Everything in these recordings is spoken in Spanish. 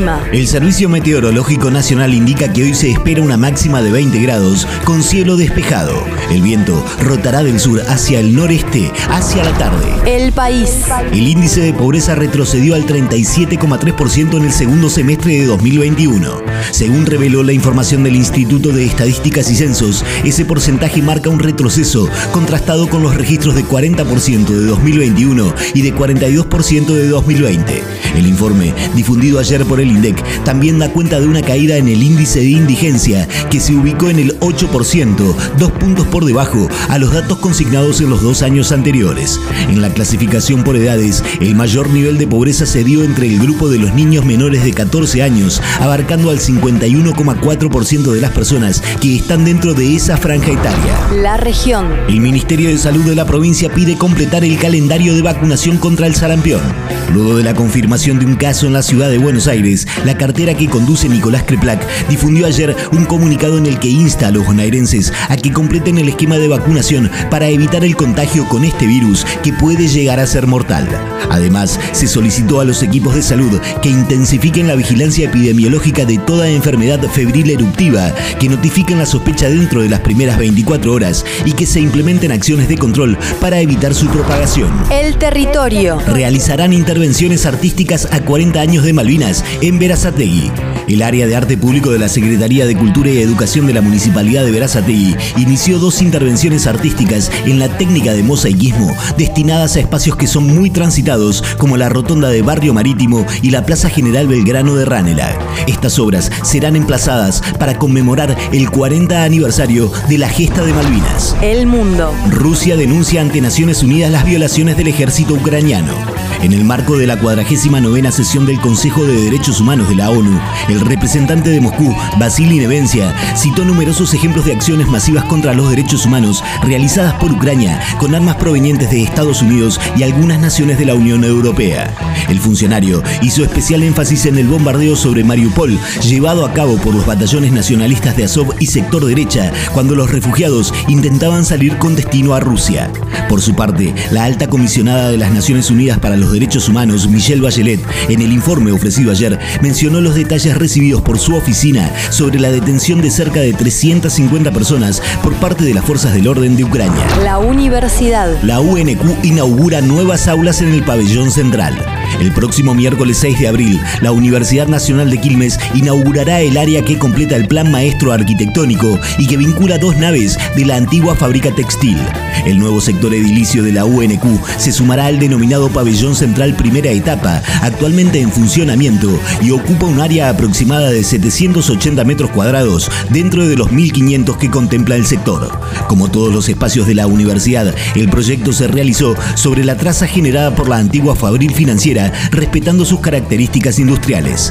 El clima. El Servicio Meteorológico Nacional indica que hoy se espera una máxima de 20 grados con cielo despejado. El viento rotará del sur hacia el noreste hacia la tarde. El país. El índice de pobreza retrocedió al 37,3% en el segundo semestre de 2021. Según reveló la información del Instituto de Estadísticas y Censos, ese porcentaje marca un retroceso contrastado con los registros de 40% de 2021 y de 42% de 2020. El informe, difundido ayer por el INDEC, también da cuenta de una caída en el índice de indigencia, que se ubicó en el 8%, dos puntos por debajo a los datos consignados en los dos años anteriores. En la clasificación por edades, el mayor nivel de pobreza se dio entre el grupo de los niños menores de 14 años, abarcando al 51,4% de las personas que están dentro de esa franja etaria. La región. El Ministerio de Salud de la provincia pide completar el calendario de vacunación contra el sarampión. Luego de la confirmación de un caso en la ciudad de Buenos Aires, la cartera que conduce Nicolás Creplac difundió ayer un comunicado en el que insta a los bonaerenses a que completen el esquema de vacunación para evitar el contagio con este virus que puede llegar a ser mortal. Además, se solicitó a los equipos de salud que intensifiquen la vigilancia epidemiológica de toda enfermedad febril eruptiva, que notifiquen la sospecha dentro de las primeras 24 horas y que se implementen acciones de control para evitar su propagación. El territorio. Realizarán intervenciones artísticas a 40 años de Malvinas en Verazategui. El área de arte público de la Secretaría de Cultura y Educación de la Municipalidad de Verazategui inició dos intervenciones artísticas en la técnica de mosaicismo destinadas a espacios que son muy transitados como la rotonda de Barrio Marítimo y la Plaza General Belgrano de Ranela. Estas obras serán emplazadas para conmemorar el 40 aniversario de la gesta de Malvinas. El mundo. Rusia denuncia ante Naciones Unidas las violaciones del ejército ucraniano. En el marco de la 49 sesión del Consejo de Derechos Humanos de la ONU, el representante de Moscú, Vasily Nevencia, citó numerosos ejemplos de acciones masivas contra los derechos humanos realizadas por Ucrania con armas provenientes de Estados Unidos y algunas naciones de la Unión Europea. El funcionario hizo especial énfasis en el bombardeo sobre Mariupol llevado a cabo por los batallones nacionalistas de Azov y sector derecha cuando los refugiados intentaban salir con destino a Rusia. Por su parte, la alta comisionada de las Naciones Unidas para los Derechos Humanos, Michelle Bachelet, en el informe ofrecido ayer, mencionó los detalles recibidos por su oficina sobre la detención de cerca de 350 personas por parte de las fuerzas del orden de Ucrania. La universidad. La UNQ inaugura nuevas aulas en el pabellón central. El próximo miércoles 6 de abril, la Universidad Nacional de Quilmes inaugurará el área que completa el plan maestro arquitectónico y que vincula dos naves de la antigua fábrica textil. El nuevo sector edilicio de la UNQ se sumará al denominado pabellón central primera etapa, actualmente en funcionamiento y ocupa un área aproximada de 780 metros cuadrados dentro de los 1.500 que contempla el sector. Como todos los espacios de la universidad, el proyecto se realizó sobre la traza generada por la antigua Fabril Financiera, respetando sus características industriales.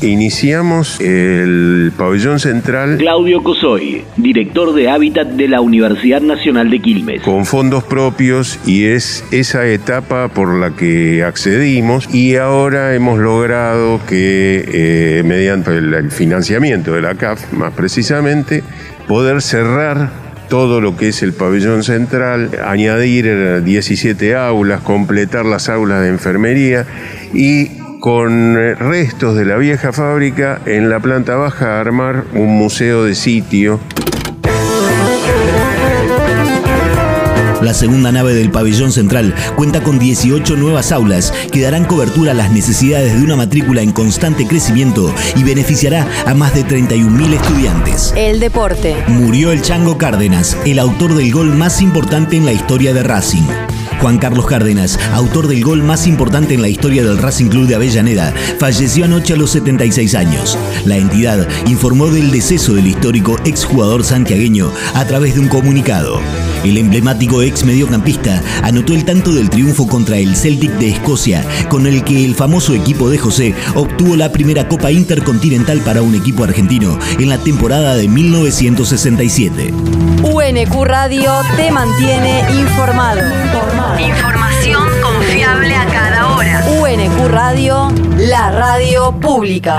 Iniciamos el pabellón central Claudio Cosoy, director de Hábitat de la Universidad Nacional de Quilmes. con fondos propios y es esa etapa por la que accedimos y ahora hemos logrado que eh, mediante el, el financiamiento de la CAF más precisamente poder cerrar todo lo que es el pabellón central, añadir eh, 17 aulas, completar las aulas de enfermería y con eh, restos de la vieja fábrica en la planta baja armar un museo de sitio La segunda nave del pabellón central cuenta con 18 nuevas aulas que darán cobertura a las necesidades de una matrícula en constante crecimiento y beneficiará a más de 31.000 estudiantes. El deporte. Murió el Chango Cárdenas, el autor del gol más importante en la historia de Racing. Juan Carlos Cárdenas, autor del gol más importante en la historia del Racing Club de Avellaneda, falleció anoche a los 76 años. La entidad informó del deceso del histórico exjugador santiagueño a través de un comunicado. El emblemático ex mediocampista anotó el tanto del triunfo contra el Celtic de Escocia, con el que el famoso equipo de José obtuvo la primera Copa Intercontinental para un equipo argentino en la temporada de 1967. UNQ Radio te mantiene informado. Información confiable a cada hora. UNQ Radio, la radio pública.